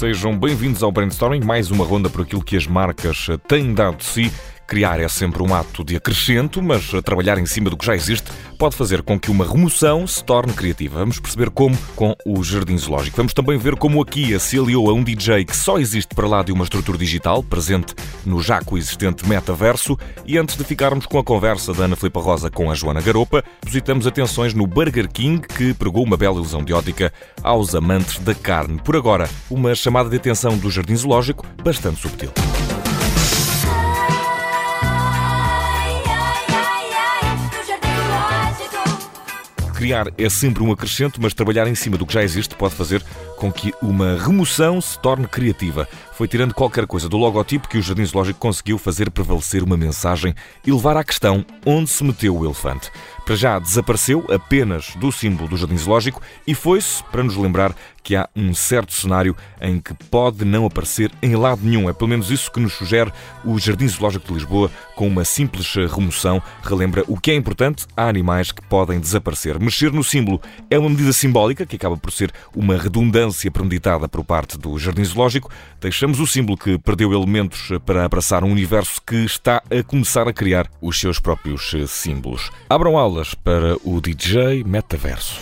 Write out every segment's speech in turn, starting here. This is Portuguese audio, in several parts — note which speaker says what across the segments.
Speaker 1: Sejam bem-vindos ao Brainstorming, mais uma ronda por aquilo que as marcas têm dado de si. Criar é sempre um ato de acrescento, mas trabalhar em cima do que já existe pode fazer com que uma remoção se torne criativa. Vamos perceber como com o Jardim Zoológico. Vamos também ver como a Kia se a um DJ que só existe para lá de uma estrutura digital, presente no já coexistente metaverso. E antes de ficarmos com a conversa da Ana Filipa Rosa com a Joana Garopa, depositamos atenções no Burger King, que pregou uma bela ilusão de ótica aos amantes da carne. Por agora, uma chamada de atenção do Jardim Zoológico bastante subtil. Criar é sempre um acrescento, mas trabalhar em cima do que já existe pode fazer com que uma remoção se torne criativa. Foi tirando qualquer coisa do logotipo que o Jardim Zoológico conseguiu fazer prevalecer uma mensagem e levar à questão onde se meteu o elefante. Para já desapareceu apenas do símbolo do Jardim Zoológico e foi-se para nos lembrar que há um certo cenário em que pode não aparecer em lado nenhum. É pelo menos isso que nos sugere o Jardim Zoológico de Lisboa, com uma simples remoção. Relembra o que é importante: há animais que podem desaparecer. Mexer no símbolo é uma medida simbólica que acaba por ser uma redundância premeditada por parte do Jardim Zoológico. Deixamos o símbolo que perdeu elementos para abraçar um universo que está a começar a criar os seus próprios símbolos. Abram aulas para o DJ Metaverso.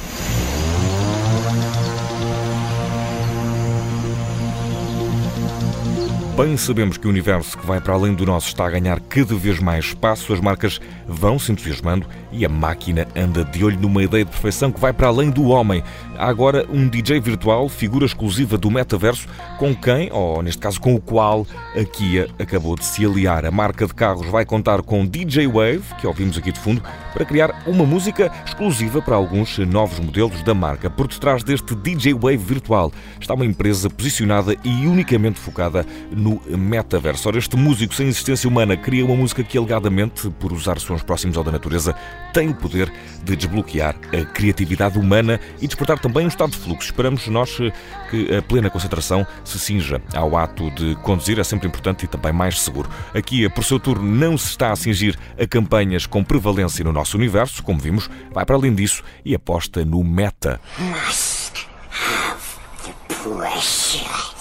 Speaker 1: Bem sabemos que o universo que vai para além do nosso está a ganhar cada vez mais espaço, as marcas vão se entusiasmando e a máquina anda de olho numa ideia de perfeição que vai para além do homem. Há agora um DJ virtual, figura exclusiva do metaverso, com quem, ou neste caso com o qual, a Kia acabou de se aliar. A marca de carros vai contar com DJ Wave, que ouvimos aqui de fundo, para criar uma música exclusiva para alguns novos modelos da marca. Por detrás deste DJ Wave virtual está uma empresa posicionada e unicamente focada no no metaverso. Ora, este músico sem existência humana cria uma música que, alegadamente, por usar sons próximos ao da natureza, tem o poder de desbloquear a criatividade humana e despertar também um estado de fluxo. Esperamos nós eh, que a plena concentração se cinja ao ato de conduzir, é sempre importante e também mais seguro. Aqui, por seu turno, não se está a cingir a campanhas com prevalência no nosso universo, como vimos, vai para além disso e aposta no meta. Must have the pressure.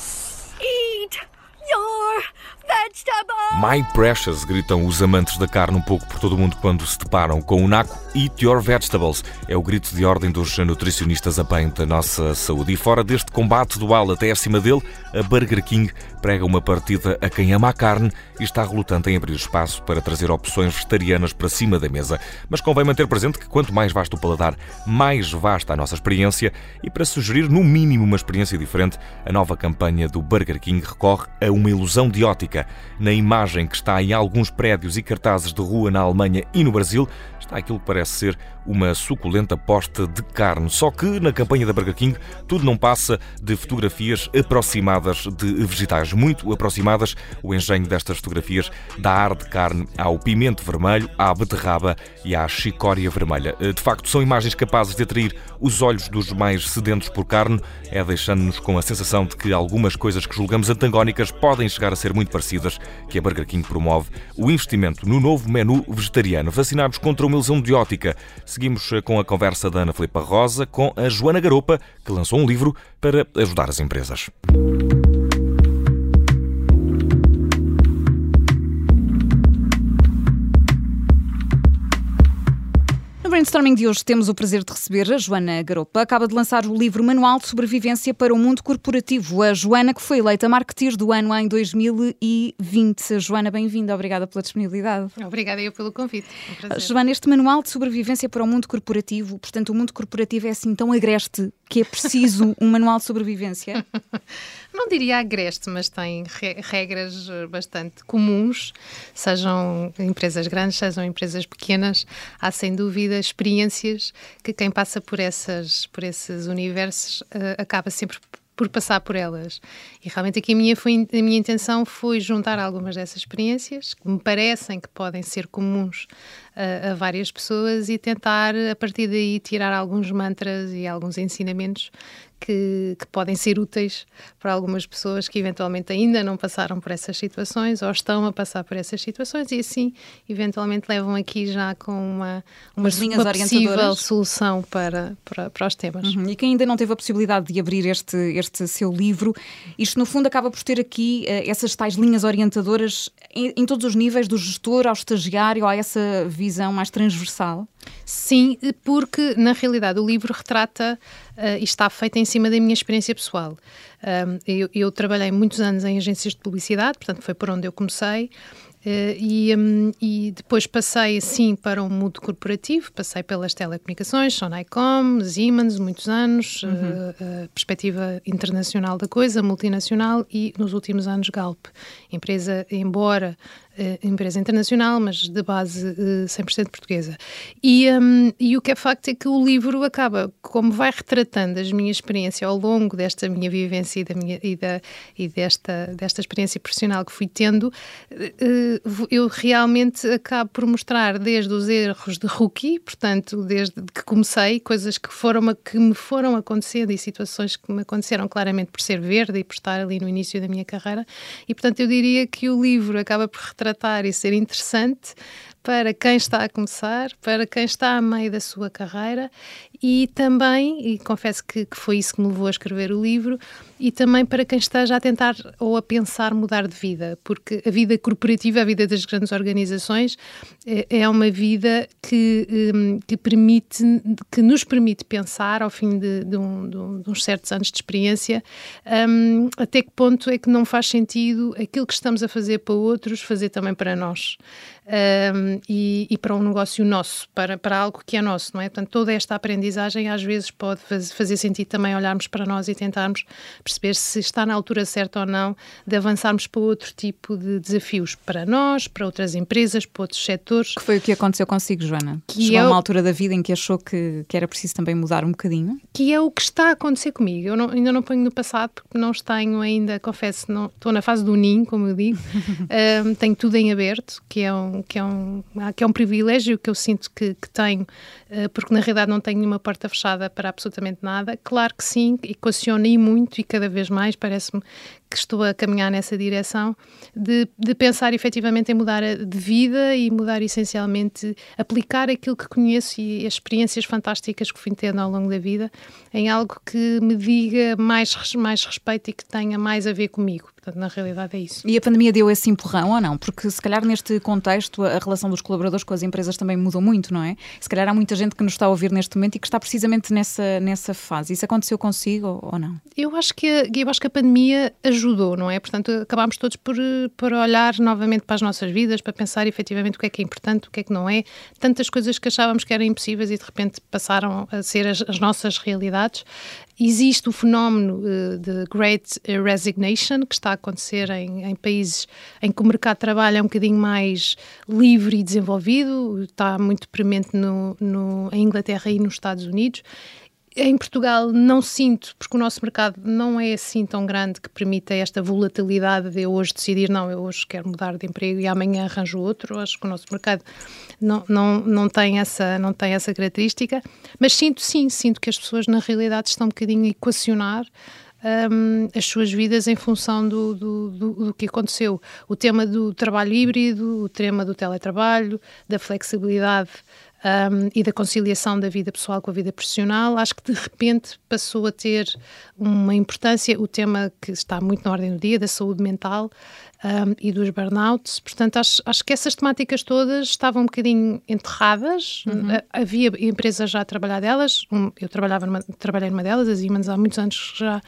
Speaker 1: My Precious, gritam os amantes da carne um pouco por todo o mundo quando se deparam com o naco. Eat Your Vegetables é o grito de ordem dos nutricionistas a bem da nossa saúde. E fora deste combate dual até acima dele, a Burger King prega uma partida a quem ama a carne e está relutante em abrir espaço para trazer opções vegetarianas para cima da mesa. Mas convém manter presente que quanto mais vasto o paladar, mais vasta a nossa experiência e para sugerir no mínimo uma experiência diferente, a nova campanha do Burger King recorre a uma ilusão de ótica. Na imagem que está em alguns prédios e cartazes de rua na Alemanha e no Brasil, está aquilo que parece ser uma suculenta posta de carne. Só que na campanha da Burger King tudo não passa de fotografias aproximadas de vegetais, muito aproximadas. O engenho destas fotografias dá ar de carne ao pimento vermelho, à beterraba e à chicória vermelha. De facto, são imagens capazes de atrair os olhos dos mais sedentos por carne, é deixando-nos com a sensação de que algumas coisas que julgamos antagónicas podem chegar a ser muito parecidas, que a Burger King promove o investimento no novo menu vegetariano. Vacinados contra uma ilusão de ótica. Seguimos com a conversa da Ana Filipa Rosa com a Joana Garopa, que lançou um livro para ajudar as empresas.
Speaker 2: Brainstorming de hoje temos o prazer de receber a Joana Garopa. Acaba de lançar o livro Manual de Sobrevivência para o Mundo Corporativo. A Joana, que foi eleita Marketeer do ano em 2020. Joana, bem-vinda. Obrigada pela disponibilidade.
Speaker 3: Obrigada eu pelo convite. Um
Speaker 2: Joana, este Manual de Sobrevivência para o Mundo Corporativo, portanto, o mundo corporativo é assim tão agreste que é preciso um manual de sobrevivência?
Speaker 3: Não diria agreste, mas tem regras eh, bastante comuns, sejam empresas grandes, sejam empresas pequenas. Há sem dúvida experiências que quem passa por, essas, por esses universos uh, acaba sempre por passar por elas. E realmente aqui a minha, foi, a minha intenção foi juntar algumas dessas experiências que me parecem que podem ser comuns a, a, várias pessoas e tentar, a partir daí, tirar alguns mantras e alguns ensinamentos que, que, podem ser úteis para algumas pessoas que eventualmente ainda não passaram por essas situações ou estão a passar por essas situações e assim eventualmente levam aqui já com uma, uma, uma possível solução para, para, para os temas.
Speaker 2: Uhum. E quem ainda não teve a possibilidade de abrir este, este seu livro, isto no fundo acaba por ter aqui uh, essas tais linhas orientadoras em, em todos os níveis, do gestor ao estagiário, a essa visão mais transversal?
Speaker 3: Sim, porque na realidade o livro retrata uh, e está feito em cima da minha experiência pessoal. Um, eu, eu, trabalhei muitos anos em agências de publicidade, portanto foi por onde eu comecei. Uh, e, um, e, depois passei assim para o um mundo corporativo, passei pelas telecomunicações, Sonaicom, Siemens, muitos anos, uhum. uh, perspectiva internacional da coisa, multinacional e nos últimos anos Galp, empresa, embora empresa internacional, mas de base uh, 100% portuguesa. E, um, e o que é facto é que o livro acaba, como vai retratando as minhas experiências ao longo desta minha vivência e, da minha, e, da, e desta, desta experiência profissional que fui tendo, uh, eu realmente acabo por mostrar desde os erros de rookie, portanto, desde que comecei, coisas que, foram, que me foram acontecendo e situações que me aconteceram claramente por ser verde e por estar ali no início da minha carreira. E, portanto, eu diria que o livro acaba por retratar tratar e ser interessante para quem está a começar, para quem está a meio da sua carreira e também, e confesso que, que, foi isso que me levou a escrever o livro, e também para quem esteja a tentar ou a pensar mudar de vida, porque a vida corporativa, a vida das grandes organizações, é, é uma vida que, hum, que, permite, que nos permite pensar, ao fim de, de, um, de, um, de uns certos anos de experiência, um, até que ponto é que não faz sentido aquilo que estamos a fazer para outros, fazer também para nós. Um, e, e, para um negócio nosso, para, para algo que é nosso, não é? Portanto, toda esta aprendizagem às vezes pode faz, fazer sentido também olharmos para nós e tentarmos perceber se está na altura certa ou não de avançarmos para outro tipo de desafios para nós, para outras empresas, para outros setores.
Speaker 2: Que foi o que aconteceu consigo, Joana? Que Chegou é a uma altura da vida em que achou que, que era preciso também mudar um bocadinho?
Speaker 3: Que é o que está a acontecer comigo. Eu não, ainda não ponho no passado porque não tenho ainda, confesso, não, estou na fase do ninho, como eu digo. um, tenho tudo em aberto, que é, um, que, é um, que é um privilégio que eu sinto que, que tenho, uh, porque na realidade não tenho nenhuma porta fechada para absolutamente nada. Claro que sim, equacionei muito e cada vez mais parece-me que estou a caminhar nessa direção de, de pensar efetivamente em mudar de vida e mudar essencialmente, aplicar aquilo que conheço e as experiências fantásticas que fui tendo ao longo da vida em algo que me diga mais, mais respeito e que tenha mais a ver comigo. Portanto, na realidade é isso.
Speaker 2: E a pandemia deu esse empurrão ou não? Porque se calhar neste contexto a relação dos colaboradores com as empresas também mudou muito, não é? Se calhar há muita gente que nos está a ouvir neste momento e que está precisamente nessa, nessa fase. Isso aconteceu consigo ou, não?
Speaker 3: Eu acho que a, eu acho que a pandemia ajudou, não é? Portanto, acabámos todos por, por olhar novamente para as nossas vidas, para pensar efetivamente o que é que é importante, o que é que não é. Tantas coisas que achávamos que eram impossíveis e de repente passaram a ser as, as nossas realidades. Existe o fenómeno uh, de Great Resignation, que está a acontecer em, em, países em que o mercado de trabalho é um bocadinho mais livre e desenvolvido, está muito premente no, no, em Inglaterra e nos Estados Unidos. Em Portugal não sinto, porque o nosso mercado não é assim tão grande que permita esta volatilidade de eu hoje decidir, não, eu hoje quero mudar de emprego e amanhã arranjo outro. Acho que o nosso mercado não, não, não, tem, essa, não tem essa característica. Mas sinto sim, sinto que as pessoas na realidade estão um bocadinho a equacionar um, as suas vidas em função do, do, do, do, que aconteceu. O tema do trabalho híbrido, o tema do teletrabalho, da flexibilidade um, e da conciliação da vida pessoal com a vida profissional, acho que de repente passou a ter uma importância o tema que está muito na ordem do dia, da saúde mental um, e dos burnouts. Portanto, acho, acho que essas temáticas todas estavam um bocadinho enterradas. Uhum. Havia empresas já a trabalhar delas. Eu trabalhava numa, trabalhei numa delas, a Siemens há muitos anos já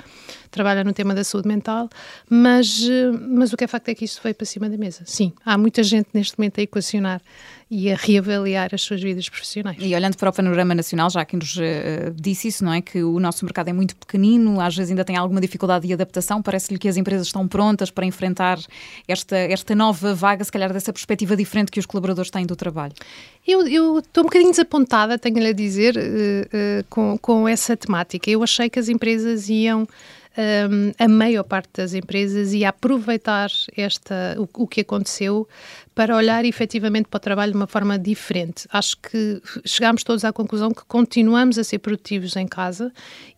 Speaker 3: trabalha no tema da saúde mental, mas, eh, mas o que é facto é que isso veio para cima da mesa. Sim, há muita gente neste momento a equacionar e a reavaliar as suas vidas profissionais.
Speaker 2: E olhando para o panorama nacional, já que nos uh, disse isso, não é? Que o nosso mercado é muito pequenino, às vezes ainda tem alguma dificuldade de adaptação, parece-lhe que as empresas estão prontas para enfrentar esta, esta nova vaga, se calhar dessa perspectiva diferente que os colaboradores têm do trabalho.
Speaker 3: Eu, estou um bocadinho desapontada, tenho-lhe a dizer, uh, uh, com, com essa temática. Eu achei que as empresas iam um, a maior parte das empresas e a aproveitar esta, o, o que aconteceu para olhar efetivamente para o trabalho de uma forma diferente. Acho que chegámos todos à conclusão que continuamos a ser produtivos em casa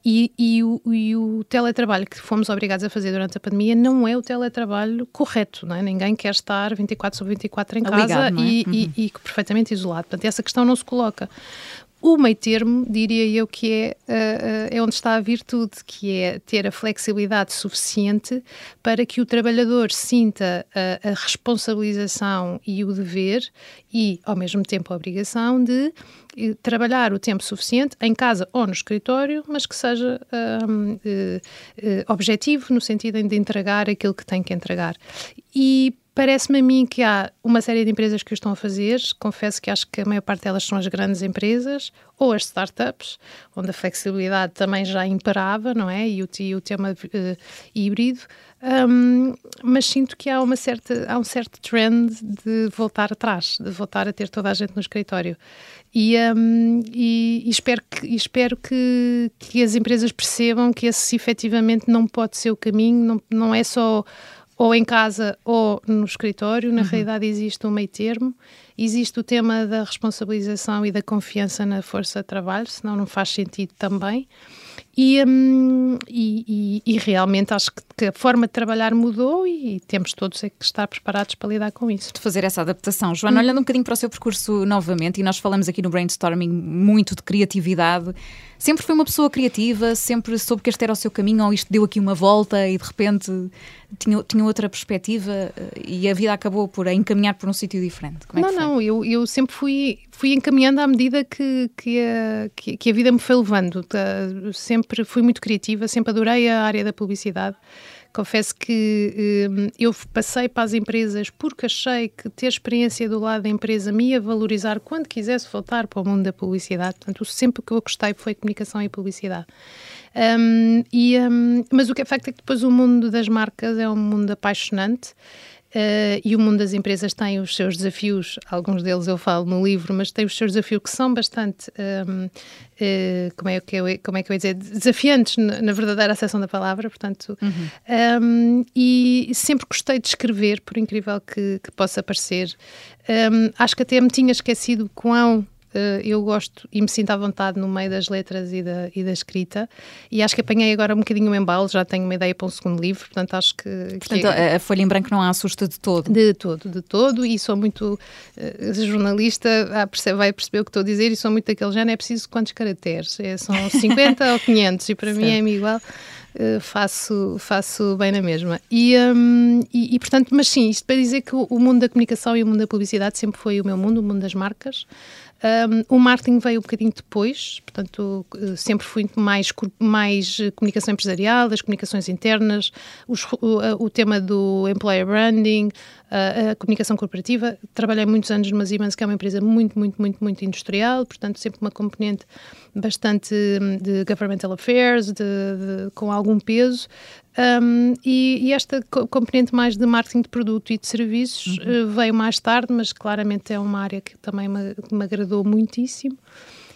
Speaker 3: e, e, o, e, o, teletrabalho que fomos obrigados a fazer durante a pandemia não é o teletrabalho correto, não é? Ninguém quer estar 24 sobre 24 em casa é? e, uhum. e, e perfeitamente isolado. Portanto, essa questão não se coloca. O meio termo, diria eu, que é, uh, é onde está a virtude, que é ter a flexibilidade suficiente para que o trabalhador sinta a, a responsabilização e o dever e, ao mesmo tempo, a obrigação de uh, trabalhar o tempo suficiente em casa ou no escritório, mas que seja uh, objetivo no sentido de entregar aquilo que tem que entregar. E Parece-me a mim que há uma série de empresas que o estão a fazer. Confesso que acho que a maior parte delas são as grandes empresas ou as startups, onde a flexibilidade também já imperava, não é? E o, e o tema uh, híbrido. Um, mas sinto que há, uma certa, há um certo trend de voltar atrás, de voltar a ter toda a gente no escritório. E, um, e, e espero, que, e espero que, que as empresas percebam que esse efetivamente não pode ser o caminho, não, não é só ou em casa ou no escritório. Na uhum. realidade, existe um meio termo. Existe o tema da responsabilização e da confiança na força de trabalho, senão não faz sentido também. E, hum, e, e, e, realmente acho que, que, a forma de trabalhar mudou e, temos todos é que estar preparados para lidar com isso.
Speaker 2: De fazer essa adaptação. Joana, hum. olhando um bocadinho para o seu percurso novamente, e nós falamos aqui no brainstorming muito de criatividade, sempre foi uma pessoa criativa, sempre soube que este era o seu caminho, ou isto deu aqui uma volta e de repente tinha, tinha outra perspectiva eh, e a vida acabou por encaminhar por um sítio diferente?
Speaker 3: É não, não, eu, eu sempre fui, fui encaminhando à medida que, que, a, que, que a vida me foi levando. Sempre fui muito criativa, sempre adorei a área da publicidade. Confesso que hum, eu passei para as empresas porque achei que ter experiência do lado da empresa me ia valorizar quando quisesse voltar para o mundo da publicidade. Portanto, sempre que eu gostei foi comunicação e publicidade. Um, e, um, mas o que é facto é que depois o mundo das marcas é um mundo apaixonante. Uh, e o mundo das empresas tem os seus desafios, alguns deles eu falo no livro, mas tem os seus desafios que são bastante, um, uh, eh, como, é que eu, como é que eu ia dizer, desafiantes na, verdadeira acessão da palavra, portanto, uhum. um, e sempre gostei de escrever, por incrível que, que possa parecer. Um, acho que até me tinha esquecido quão eu gosto e me sinto à vontade no meio das letras e da, e da escrita. E acho que apanhei agora um bocadinho o embalo, já tenho uma ideia para um segundo livro, portanto acho que.
Speaker 2: Portanto, que é... a folha em branco não a assusta de todo.
Speaker 3: De todo, de todo, e sou muito. Uh, jornalista percebe, vai perceber o que estou a dizer e sou muito daquele género, é preciso quantos caracteres? É, são 50 ou 500 e para mim é-me igual. Uh, faço, faço bem na mesma. E, um, e, e, portanto, mas sim, isto para dizer que o, o, mundo da comunicação e o mundo da publicidade sempre foi o meu mundo, o mundo das marcas. Um, o marketing veio um bocadinho depois, portanto, eh, sempre fui mais, mais comunicação empresarial, das comunicações internas, os, o, o, tema do employer branding, a, a, comunicação corporativa. Trabalhei muitos anos numa Siemens, que é uma empresa muito, muito, muito, muito industrial, portanto, sempre uma componente bastante hum, de governmental affairs, de, de, com algum peso. Um, e, e, esta componente mais de marketing de produto e de serviços uhum. uh, veio mais tarde, mas claramente é uma área que também me, me agradou muitíssimo.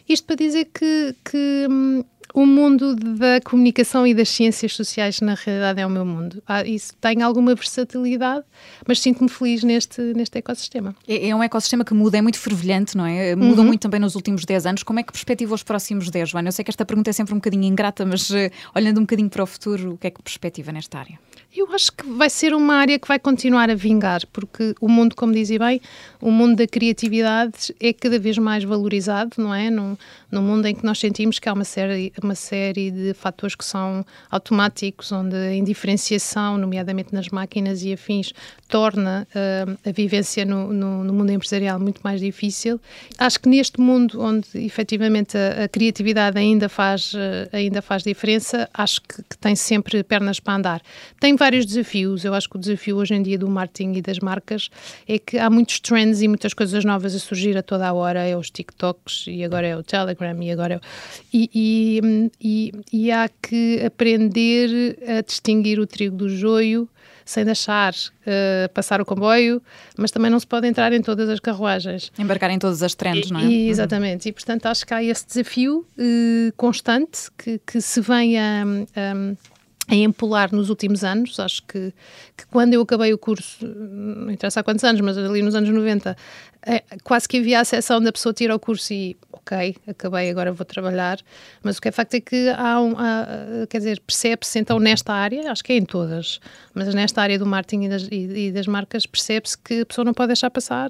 Speaker 3: Isto para dizer que, que hum, o mundo da comunicação e das ciências sociais, na realidade, é o meu mundo. Ah, isso tem alguma versatilidade, mas sinto-me feliz neste, neste ecossistema.
Speaker 2: É, é, um ecossistema que muda, é muito fervilhante, não é? Mudou uhum. muito também nos últimos 10 anos. Como é que perspectiva os próximos 10, Joana? Eu sei que esta pergunta é sempre um bocadinho ingrata, mas uh, olhando um bocadinho para o futuro, o que é que perspectiva nesta área?
Speaker 3: Eu acho que vai ser uma área que vai continuar a vingar, porque o mundo, como dizia bem, o mundo da criatividade é cada vez mais valorizado, não é? Num, num mundo em que nós sentimos que há uma série, uma série de fatores que são automáticos, onde a indiferenciação, nomeadamente nas máquinas e afins, torna uh, a vivência no, no, no, mundo empresarial muito mais difícil. Acho que neste mundo onde efetivamente a, a criatividade ainda faz, uh, ainda faz diferença, acho que, que, tem sempre pernas para andar. Tem vários desafios. Eu acho que o desafio hoje em dia do marketing e das marcas é que há muitos trends e muitas coisas novas a surgir a toda a hora. É os TikToks e agora é o Telegram e agora é o... e, e, e, e há que aprender a distinguir o trigo do joio sem deixar uh, passar o comboio, mas também não se pode entrar em todas as carruagens.
Speaker 2: Embarcar em todas as trends, não é?
Speaker 3: E, exatamente, uhum. e portanto acho que há esse desafio uh, constante que, que se vem a, a a empolar nos últimos anos. Acho que, que, quando eu acabei o curso, não interessa há quantos anos, mas ali nos anos 90, é, quase que havia a seção da pessoa tira o curso e, ok, acabei, agora vou trabalhar. Mas o que é facto é que há, um, há quer dizer, percebe-se então nesta área, acho que é em todas, mas nesta área do marketing e das, e, e das marcas, percebe-se que a pessoa não pode deixar passar.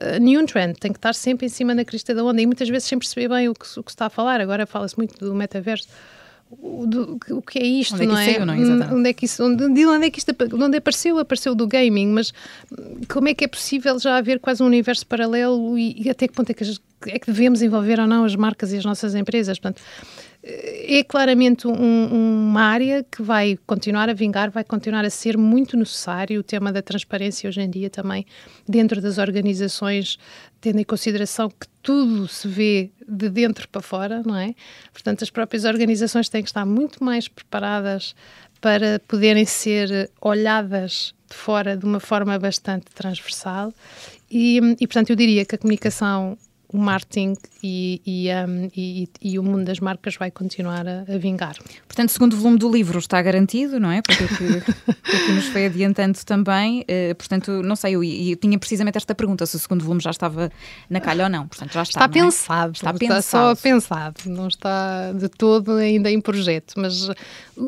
Speaker 3: Uh, nenhum trend, tem que estar sempre em cima da crista da onda e muitas vezes sem perceber bem o que, o que se está a falar. Agora fala-se muito do metaverso o, do, o que é isto,
Speaker 2: onde é
Speaker 3: não
Speaker 2: é?
Speaker 3: Saiu,
Speaker 2: não é?
Speaker 3: Onde é que isso, onde, de onde é que isto onde apareceu? Apareceu do gaming, mas como é que é possível já haver quase um universo paralelo e, e até que ponto é que, é que devemos envolver ou não as marcas e as nossas empresas? Portanto, é claramente um, uma área que vai continuar a vingar, vai continuar a ser muito necessário. O tema da transparência hoje em dia também dentro das organizações, tendo em consideração que tudo se vê de dentro para fora, não é? Portanto, as próprias organizações têm que estar muito mais preparadas para poderem ser olhadas de fora de uma forma bastante transversal e, e, portanto, eu diria que a comunicação o marketing e, e, um, e, o mundo das marcas vai continuar a, a, vingar.
Speaker 2: Portanto, segundo volume do livro está garantido, não é? Porque o que, que nos foi adiantando também. Uh, portanto, não sei, eu, eu, tinha precisamente esta pergunta, se o segundo volume já estava na calha ou não. Portanto, já está,
Speaker 3: está
Speaker 2: é?
Speaker 3: pensado. Está, está pensado. só pensado, não está de todo ainda em projeto. Mas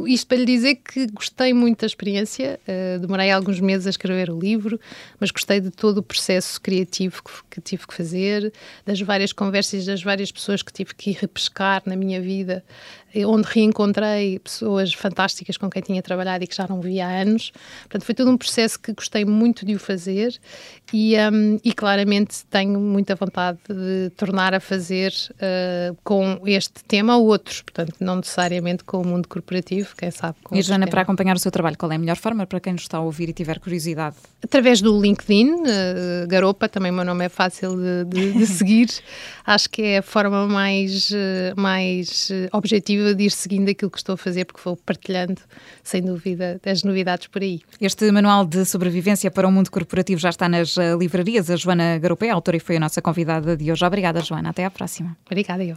Speaker 3: isto para lhe dizer que gostei muito da experiência, uh, demorei alguns meses a escrever o livro, mas gostei de todo o processo criativo que, que tive que fazer, das várias conversas das várias pessoas que tive que ir repescar na minha vida, eh, onde reencontrei pessoas fantásticas com quem tinha trabalhado e que já não via há anos. Portanto, foi todo um processo que gostei muito de o fazer e, um, e claramente tenho muita vontade de tornar a fazer uh, com este tema ou outros, portanto, não necessariamente com o mundo corporativo, quem sabe. Com
Speaker 2: e Joana, para acompanhar o seu trabalho, qual é a melhor forma para quem nos está a ouvir e tiver curiosidade?
Speaker 3: Através do LinkedIn, uh, Garopa, também o meu nome é fácil de, de, de seguir. Acho que é a forma mais, uh, mais objetiva de ir seguindo aquilo que estou a fazer, porque vou partilhando, sem dúvida, as novidades por aí.
Speaker 2: Este manual de sobrevivência para o mundo corporativo já está nas livrarias. A Joana Garopé, a autora, e foi a nossa convidada de hoje. Obrigada, Joana. Até à próxima.
Speaker 3: Obrigada, eu.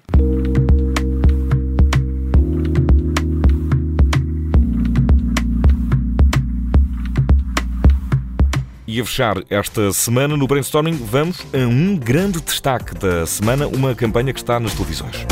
Speaker 1: E a fechar esta semana no Brainstorming, vamos a um grande destaque da semana, uma campanha que está nas televisões.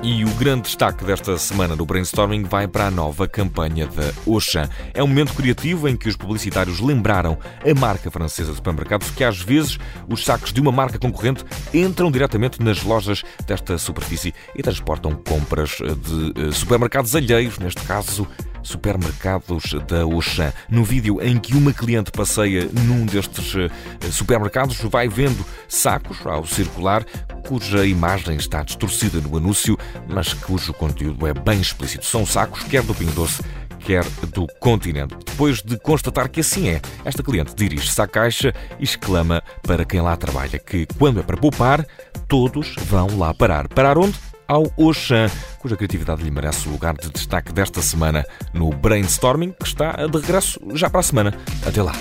Speaker 1: E o grande destaque desta semana do Brainstorming vai para a nova campanha da Auchan. É um momento criativo em que os publicitários lembraram a marca francesa de supermercados que às vezes os sacos de uma marca concorrente entram diretamente nas lojas desta superfície e transportam compras de eh, supermercados alheios, neste caso supermercados da Auchan. No vídeo em que uma cliente passeia num destes eh, supermercados, vai vendo sacos ao circular, cuja imagem está distorcida no anúncio, mas cujo conteúdo é bem explícito. São sacos quer do Pingo Doce, quer do continente. Depois de constatar que assim é, esta cliente dirige-se à caixa e exclama para quem lá trabalha que, quando é para poupar, todos vão lá parar. Parar onde? ao Oxan, cuja criatividade lhe merece o lugar de destaque desta semana no Brainstorming, que está de regresso já para a semana. Até lá.